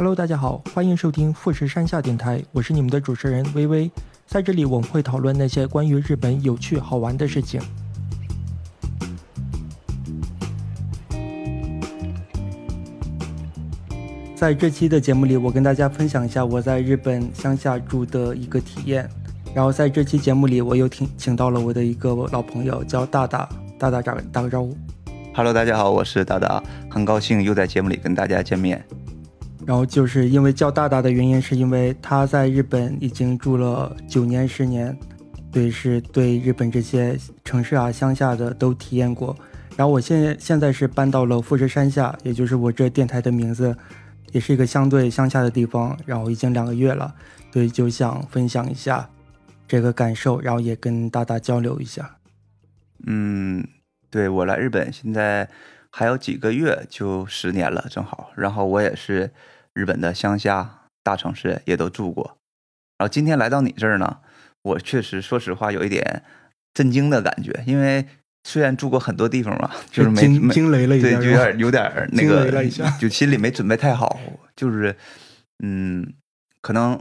Hello，大家好，欢迎收听富士山下电台，我是你们的主持人微微。在这里，我们会讨论那些关于日本有趣好玩的事情。在这期的节目里，我跟大家分享一下我在日本乡下住的一个体验。然后在这期节目里，我又请请到了我的一个老朋友，叫大大。大大打打个招呼。Hello，大家好，我是大大，很高兴又在节目里跟大家见面。然后就是因为叫大大的原因，是因为他在日本已经住了九年十年，对，是对日本这些城市啊、乡下的都体验过。然后我现在现在是搬到了富士山下，也就是我这电台的名字。也是一个相对乡下的地方，然后已经两个月了，所以就想分享一下这个感受，然后也跟大大交流一下。嗯，对我来日本现在还有几个月就十年了，正好。然后我也是日本的乡下大城市也都住过，然后今天来到你这儿呢，我确实说实话有一点震惊的感觉，因为。虽然住过很多地方嘛，就是没惊雷了一下，对，就有点有点 那个，就心里没准备太好。就是，嗯，可能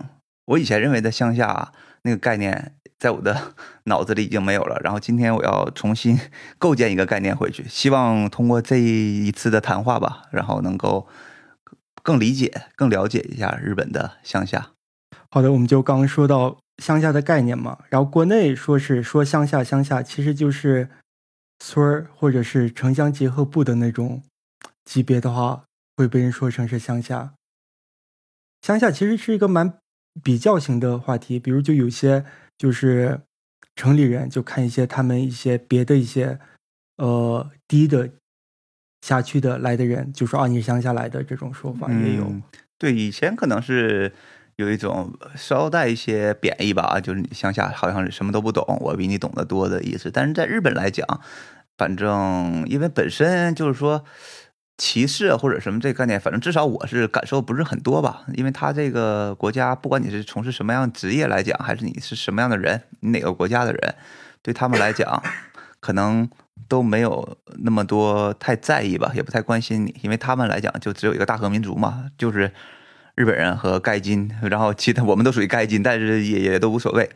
我以前认为的乡下那个概念，在我的 脑子里已经没有了。然后今天我要重新 构建一个概念回去，希望通过这一次的谈话吧，然后能够更理解、更了解一下日本的乡下。好的，我们就刚刚说到乡下的概念嘛，然后国内说是说乡下，乡下其实就是。村儿或者是城乡结合部的那种级别的话，会被人说成是乡下。乡下其实是一个蛮比较型的话题，比如就有些就是城里人就看一些他们一些别的一些呃低的辖区的来的人，就说啊你是乡下来的这种说法也有。对，以前可能是。有一种稍带一些贬义吧，就是你乡下好像是什么都不懂，我比你懂得多的意思。但是在日本来讲，反正因为本身就是说歧视或者什么这概念，反正至少我是感受不是很多吧。因为他这个国家，不管你是从事什么样职业来讲，还是你是什么样的人，你哪个国家的人，对他们来讲，可能都没有那么多太在意吧，也不太关心你，因为他们来讲就只有一个大和民族嘛，就是。日本人和盖金，然后其他我们都属于盖金，但是也也都无所谓。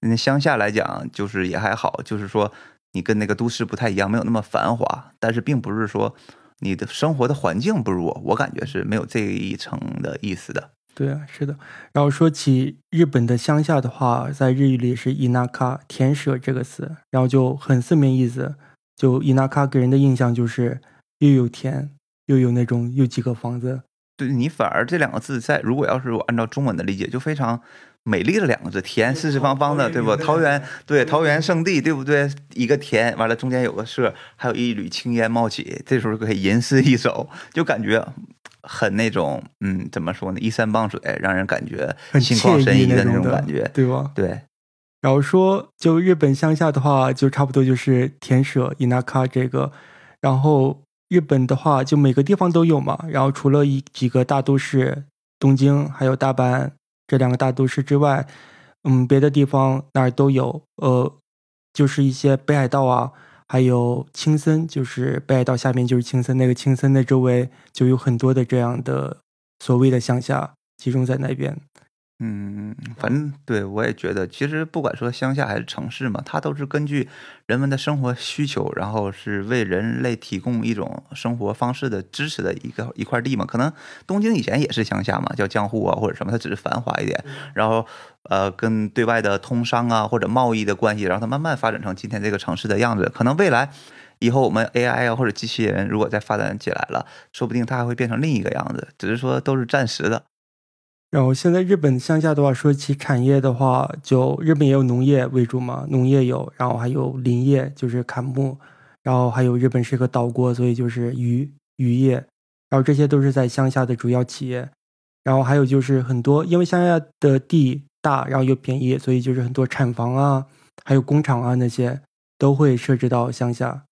那乡下来讲，就是也还好，就是说你跟那个都市不太一样，没有那么繁华，但是并不是说你的生活的环境不如我，我感觉是没有这一层的意思的。对啊，是的。然后说起日本的乡下的话，在日语里是伊那卡田舍这个词，然后就很字面意思，就伊那卡给人的印象就是又有田，又有那种有几个房子。对你反而这两个字在如果要是我按照中文的理解，就非常美丽的两个字，田四四方方的，对不？桃园对桃园圣地，对不对？一个田，完了中间有个社，还有一缕青烟冒起，这时候可以吟诗一首，就感觉很那种，嗯，怎么说呢？依山傍水，让人感觉心旷神怡的那种感觉，对吧？对。然后说，就日本乡下的话，就差不多就是田舍伊那卡这个，然后。日本的话，就每个地方都有嘛。然后除了一几个大都市，东京还有大阪这两个大都市之外，嗯，别的地方那儿都有。呃，就是一些北海道啊，还有青森，就是北海道下面就是青森，那个青森的周围就有很多的这样的所谓的乡下，集中在那边。嗯，反正对我也觉得，其实不管说乡下还是城市嘛，它都是根据人们的生活需求，然后是为人类提供一种生活方式的支持的一个一块地嘛。可能东京以前也是乡下嘛，叫江户啊或者什么，它只是繁华一点，然后呃跟对外的通商啊或者贸易的关系，然后它慢慢发展成今天这个城市的样子。可能未来以后我们 AI 啊或者机器人如果再发展起来了，说不定它还会变成另一个样子，只是说都是暂时的。然后现在日本乡下的话，说起产业的话，就日本也有农业为主嘛，农业有，然后还有林业，就是砍木，然后还有日本是个岛国，所以就是渔渔业，然后这些都是在乡下的主要企业。然后还有就是很多，因为乡下的地大，然后又便宜，所以就是很多产房啊，还有工厂啊那些都会设置到乡下，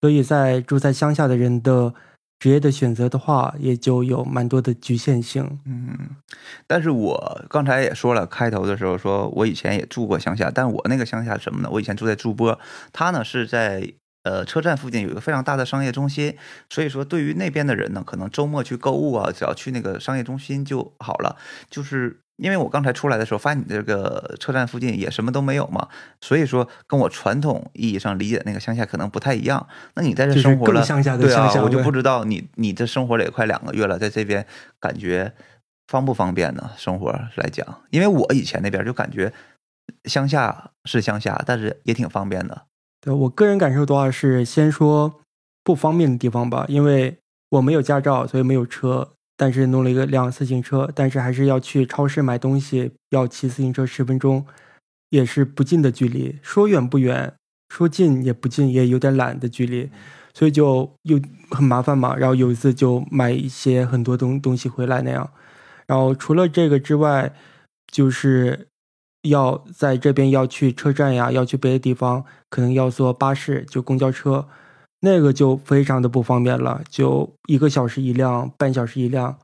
所以在住在乡下的人的。职业的选择的话，也就有蛮多的局限性。嗯，但是我刚才也说了，开头的时候说我以前也住过乡下，但我那个乡下什么呢？我以前住在筑波，它呢是在呃车站附近有一个非常大的商业中心，所以说对于那边的人呢，可能周末去购物啊，只要去那个商业中心就好了。就是因为我刚才出来的时候，发现你这个车站附近也什么都没有嘛，所以说跟我传统意义上理解那个乡下可能不太一样。那你在这生活了，乡下的对啊乡，下味我就不知道你你这生活了也快两个月了，在这边感觉方不方便呢？生活来讲，因为我以前那边就感觉乡下是乡下，但是也挺方便的。对我个人感受的话是，先说不方便的地方吧，因为我没有驾照，所以没有车，但是弄了一个辆自行车，但是还是要去超市买东西，要骑自行车十分钟，也是不近的距离，说远不远，说近也不近，也有点懒的距离，所以就又很麻烦嘛。然后有一次就买一些很多东东西回来那样，然后除了这个之外，就是要在这边要去车站呀，要去别的地方，可能要坐巴士，就公交车，那个就非常的不方便了，就一个小时一辆，半小时一辆，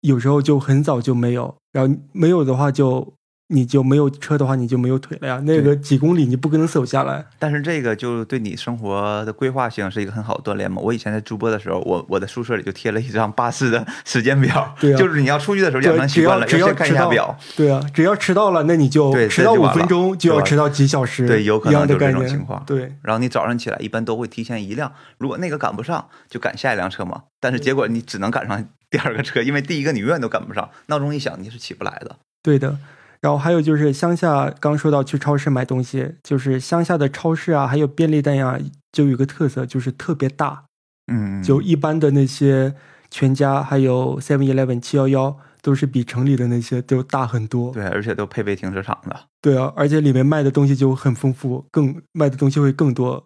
有时候就很早就没有，然后没有的话就你就没有车的话你就没有腿了呀，那个几公里你不可能走下来。但是这个就对你生活的规划性是一个很好的锻炼嘛。我以前在直播的时候，我我的宿舍里就贴了一张巴士的时间表，对啊就是你要出去的时候对养成习惯了，只要先看一下表。对啊，只要迟到了，那你就对迟到五分钟就要迟到几小时，对有可能就这。种情况对，然后你早上起来一般都会提前一辆，如果那个赶不上，就赶下一辆车嘛。但是结果你只能赶上第二个车，因为第一个你永远都赶不上，闹钟一响你是起不来的。对的。然后还有就是乡下，刚说到去超市买东西，就是乡下的超市啊，还有便利店呀、就有一个特色，就是特别大。嗯，就一般的那些全家，还有 Seven Eleven、七幺幺，都是比城里的那些都大很多。对，而且都配备停车场的。对啊，而且里面卖的东西就很丰富，更卖的东西会更多。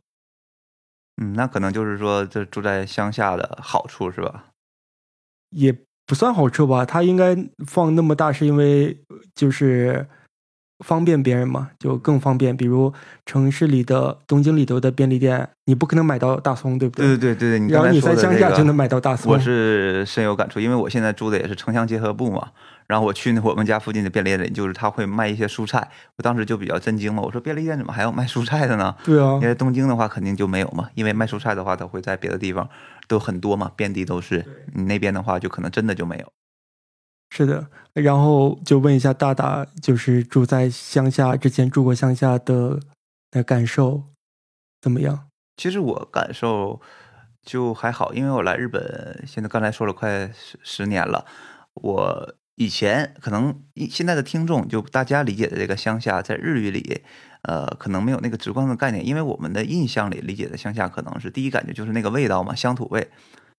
嗯，那可能就是说这住在乡下的好处是吧？也不算好处吧，它应该放那么大，是因为就是方便别人嘛，就更方便。比如城市里的东京里头的便利店，你不可能买到大葱，对不对对对对对，你然后你在乡下就能买到大葱。我是深有感触，因为我现在住的也是城乡结合部嘛。然后我去那我们家附近的便利店，就是他会卖一些蔬菜，我当时就比较震惊嘛。我说便利店怎么还有卖蔬菜的呢？对啊因，为东京的话肯定就没有嘛，因为卖蔬菜的话，它会在别的地方都很多嘛，遍地都是。你那边的话，就可能真的就没有。是的。然后就问一下大大，就是住在乡下之前住过乡下的的感受怎么样？其实我感受就还好，因为我来日本，现在刚才说了快十十年了。我以前可能现在的听众就大家理解的这个乡下，在日语里，呃，可能没有那个直观的概念，因为我们的印象里理解的乡下，可能是第一感觉就是那个味道嘛，乡土味，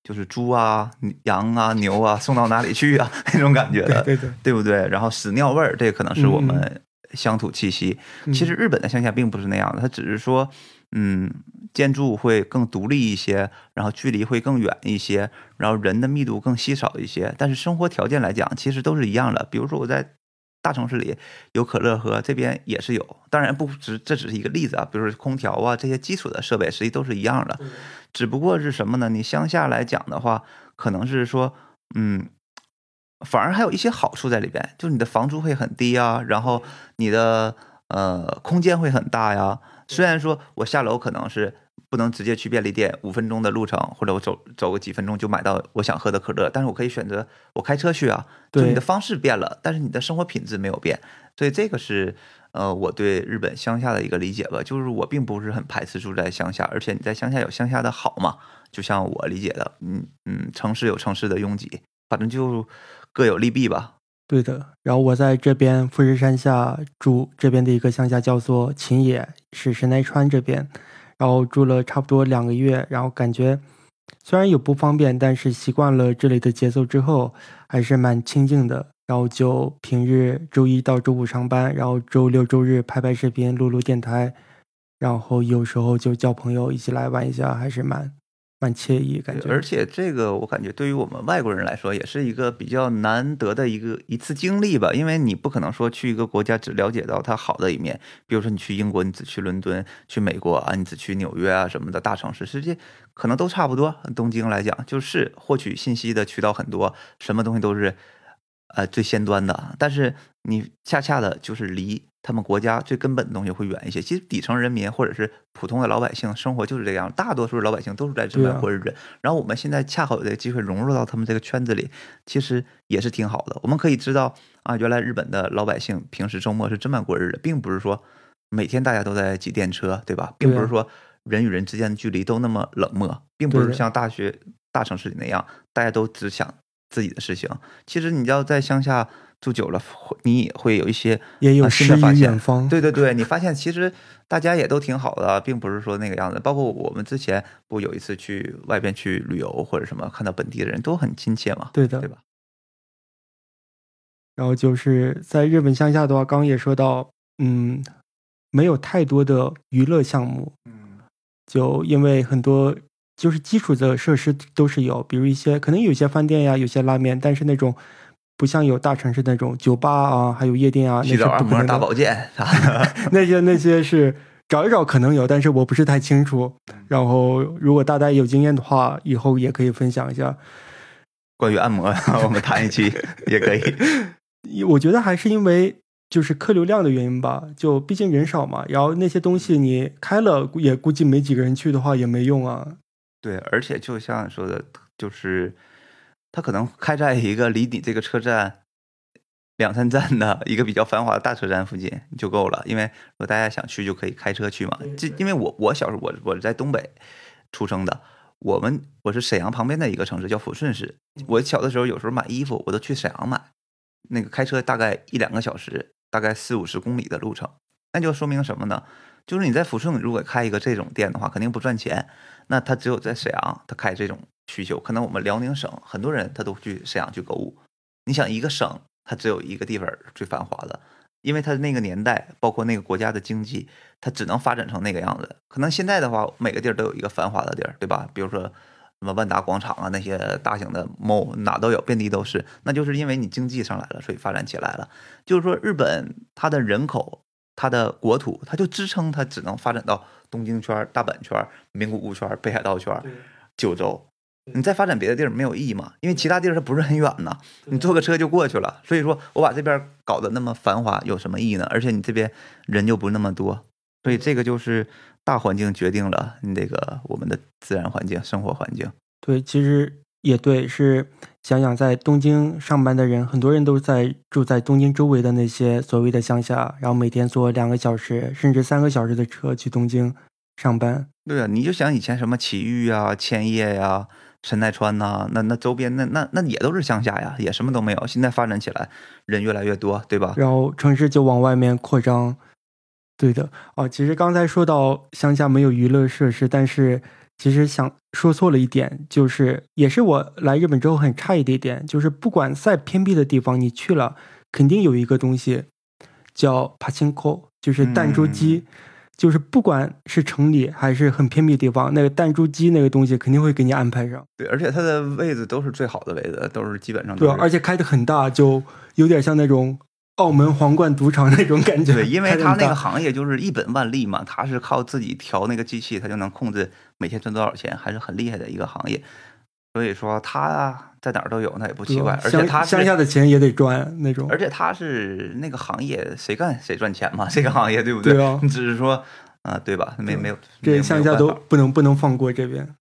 就是猪啊、羊啊、牛啊送到哪里去啊那种感觉的，对对对，对不对？然后屎尿味儿，这可能是我嗯们乡土气息。嗯其实日本的乡下并不是那样的，它只是说，嗯，建筑会更独立一些，然后距离会更远一些，然后人的密度更稀少一些，但是生活条件来讲，其实都是一样的。比如说我在大城市里有可乐喝，这边也是有，当然不只这只是一个例子啊，比如说空调啊这些基础的设备，实际都是一样的，只不过是什么呢？你乡下来讲的话，可能是说，嗯。反而还有一些好处在里边，就是你的房租会很低啊，然后你的呃空间会很大呀。虽然说我下楼可能是不能直接去便利店，五分钟的路程，或者我走走个几分钟就买到我想喝的可乐，但是我可以选择我开车去啊。就你的方式变了，但是你的生活品质没有变，所以这个是呃我对日本乡下的一个理解吧。就是我并不是很排斥住在乡下，而且你在乡下有乡下的好嘛。就像我理解的，嗯嗯，城市有城市的拥挤，反正就各有利弊吧。对的，然后我在这边富士山下住，这边的一个乡下叫做秦野，是神奈川这边，然后住了差不多两个月，然后感觉虽然有不方便，但是习惯了这里的节奏之后，还是蛮清静的。然后就平日周一到周五上班，然后周六周日拍拍视频、录录电台，然后有时候就叫朋友一起来玩一下，还是蛮蛮惬意感觉。而且这个我感觉对于我们外国人来说，也是一个比较难得的一个一次经历吧。因为你不可能说去一个国家只了解到它好的一面，比如说你去英国，你只去伦敦；去美国啊，你只去纽约啊什么的大城市，实际可能都差不多。东京来讲，就是获取信息的渠道很多，什么东西都是呃最先端的，但是你恰恰的就是离他们国家最根本的东西会远一些。其实底层人民或者是普通的老百姓生活就是这样，大多数老百姓都是在这边过日子。然后我们现在恰好有这个机会融入到他们这个圈子里，其实也是挺好的。我们可以知道啊，原来日本的老百姓平时周末是这么过日子，并不是说每天大家都在挤电车，对吧？并不是说人与人之间的距离都那么冷漠，并不是像大学大城市里那样，大家都只想自己的事情。其实你要在乡下。住久了，你也会有一些也有新的发现。对对 对，你发现其实大家也都挺好的，并不是说那个样子。包括我们之前不有一次去外边去旅游或者什么，看到本地的人都很亲切嘛。对的，对吧？然后就是在日本乡下的话，刚刚也说到，嗯，没有太多的娱乐项目。嗯，就因为很多就是基础的设施都是有，比如一些可能有些饭店呀，有些拉面，但是那种。不像有大城市那种酒吧啊，还有夜店啊，那摩、大保健 啥的，那些那些是找一找可能有，但是我不是太清楚。然后如果大家有经验的话，以后也可以分享一下关于按摩，我们谈一期 也可以。我觉得还是因为就是客流量的原因吧，就毕竟人少嘛。然后那些东西你开了也估计没几个人去的话也没用啊。对，而且就像说的，就是。他可能开在一个离你这个车站两三站的一个比较繁华的大车站附近就够了，因为如果大家想去就可以开车去嘛。这因为我我小时候我我是在东北出生的，我们我是沈阳旁边的一个城市叫抚顺市。我小的时候有时候买衣服我都去沈阳买，那个开车大概一两个小时，大概四五十公里的路程，那就说明什么呢？就是你在抚顺如果开一个这种店的话，肯定不赚钱。那他只有在沈阳，他开这种。需求可能我们辽宁省很多人他都去沈阳去购物。你想一个省，它只有一个地方最繁华的，因为它那个年代，包括那个国家的经济，它只能发展成那个样子。可能现在的话，每个地儿都有一个繁华的地儿，对吧？比如说什么万达广场啊，那些大型的 mall 哪都有，遍地都是。那就是因为你经济上来了，所以发展起来了。就是说，日本它的人口、它的国土，它就支撑它只能发展到东京圈、大阪圈、名古屋圈、北海道圈、九州。你再发展别的地儿没有意义嘛？因为其他地儿它不是很远呐，你坐个车就过去了。所以说我把这边搞得那么繁华有什么意义呢？而且你这边人就不那么多，所以这个就是大环境决定了你这个我们的自然环境、生活环境。对，其实也对，是想想在东京上班的人，很多人都在住在东京周围的那些所谓的乡下，然后每天坐两个小时甚至三个小时的车去东京上班。对啊，你就想以前什么埼玉啊、千叶呀。神奈川呐，那那周边那那那也都是乡下呀，也什么都没有。现在发展起来，人越来越多，对吧？然后城市就往外面扩张。对的，哦，其实刚才说到乡下没有娱乐设施，但是其实想说错了一点，就是也是我来日本之后很诧异的一点，就是不管再偏僻的地方，你去了肯定有一个东西叫帕金扣，就是弹珠机。就是不管是城里还是很偏僻的地方，那个弹珠机那个东西肯定会给你安排上。对，而且它的位置都是最好的位置，都是基本上对，而且开的很大，就有点像那种澳门皇冠赌场那种感觉。对，因为他那个行业就是一本万利嘛，他是靠自己调那个机器，他就能控制每天赚多少钱，还是很厉害的一个行业。所以说他。在哪儿都有，那也不奇怪。而且他乡下的钱也得赚那种。而且他是那个行业，谁干谁赚钱嘛？这个行业对不对？对啊。你 只是说啊，对吧？没没有，这乡下都不能不能放过这边。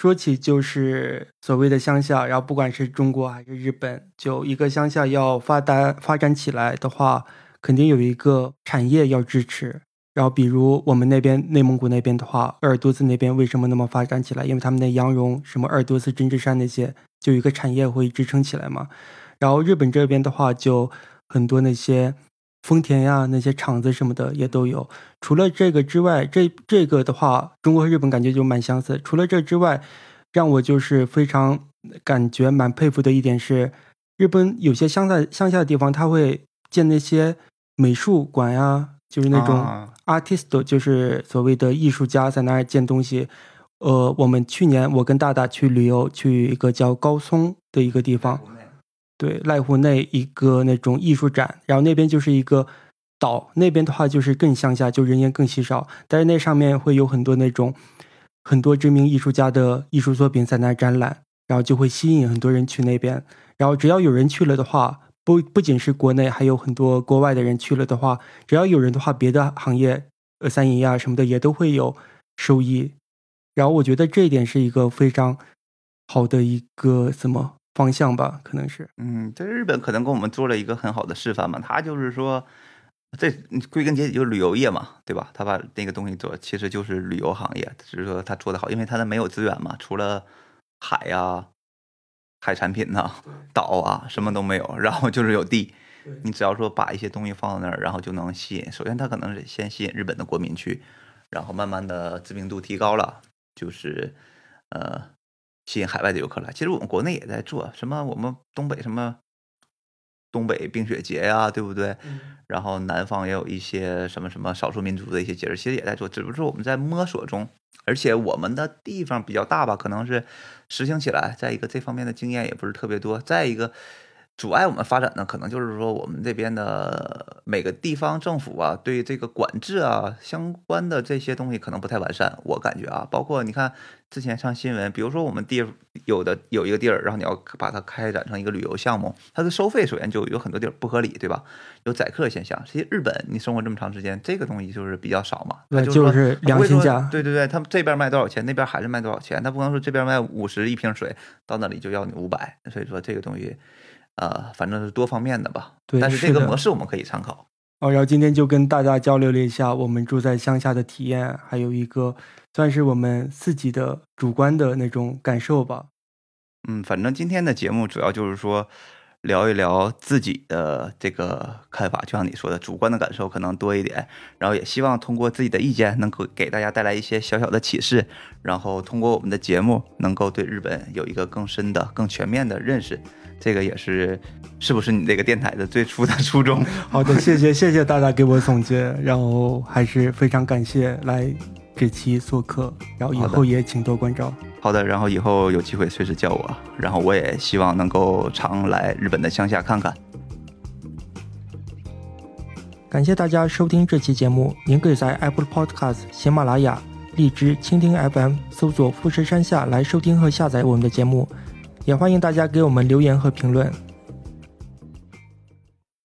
说起就是所谓的乡下，然后不管是中国还是日本，就一个乡下要发达发展起来的话，肯定有一个产业要支持。然后，比如我们那边内蒙古那边的话，鄂尔多斯那边为什么那么发展起来？因为他们的羊绒，什么鄂尔多斯针织衫那些，就一个产业会支撑起来嘛。然后日本这边的话，就很多那些丰田呀，那些厂子什么的也都有。除了这个之外，这这个的话，中国和日本感觉就蛮相似。除了这之外，让我就是非常感觉蛮佩服的一点是，日本有些乡下乡下的地方，他会建那些美术馆呀。就是那种 artist，就是所谓的艺术家在那儿建东西。呃，我们去年我跟大大去旅游，去一个叫高松的一个地方，对，濑户内一个那种艺术展。然后那边就是一个岛，那边的话就是更乡下，就人烟更稀少。但是那上面会有很多那种很多知名艺术家的艺术作品在那展览，然后就会吸引很多人去那边。然后只要有人去了的话。不不仅是国内，还有很多国外的人去了的话，只要有人的话，别的行业，呃，三营呀什么的也都会有收益。然后我觉得这一点是一个非常好的一个什么方向吧，可能是。嗯，这日本可能跟我们做了一个很好的示范嘛，他就是说，这归根结底就是旅游业嘛，对吧？他把那个东西做，其实就是旅游行业，只是说他做的好，因为他的没有资源嘛，除了海呀、海产品呐、岛啊，什么都没有，然后就是有地。你只要说把一些东西放到那儿，然后就能吸引。首先，他可能是先吸引日本的国民去，然后慢慢的知名度提高了，就是呃吸引海外的游客来。其实我们国内也在做，什么我们东北什么东北冰雪节呀、对不对？然后南方也有一些什么什么少数民族的一些节日，其实也在做，只不过是我们在摸索中。而且我们的地方比较大吧，可能是实行起来，再一个这方面的经验也不是特别多，再一个阻碍我们发展呢，可能就是说我们这边的每个地方政府啊，对这个管制啊相关的这些东西可能不太完善，我感觉啊，包括你看之前上新闻，比如说我们地有的有一个地儿，然后你要把它开展成一个旅游项目，它的收费首先就有很多地儿不合理，对吧？有宰客现象。其实日本你生活这么长时间，这个东西就是比较少嘛，那，就就是良心价。对对对，他们这边卖多少钱，那边还是卖多少钱，他不能说这边卖五十一瓶水，到那里就要你五百，所以说这个东西。呃，反正是多方面的吧。对，但是这个模式我们可以参考。哦，然后今天就跟大家交流了一下我们住在乡下的体验，还有一个算是我们自己的主观的那种感受吧。嗯，反正今天的节目主要就是说聊一聊自己的这个看法，就像你说的，主观的感受可能多一点。然后也希望通过自己的意见，能够给大家带来一些小小的启示。然后通过我们的节目，能够对日本有一个更深的、更全面的认识。这个也是，是不是你这个电台的最初的初衷？好的，谢谢谢谢大家给我总结，然后还是非常感谢来这期做客，然后以后也请多关照。好的，然后以后有机会随时叫我，然后我也希望能够常来日本的乡下看看。感谢大家收听这期节目，您可以在 Apple Podcast、喜马拉雅、荔枝、蜻蜓 FM 搜索“富士山下”来收听和下载我们的节目。也欢迎大家给我们留言和评论。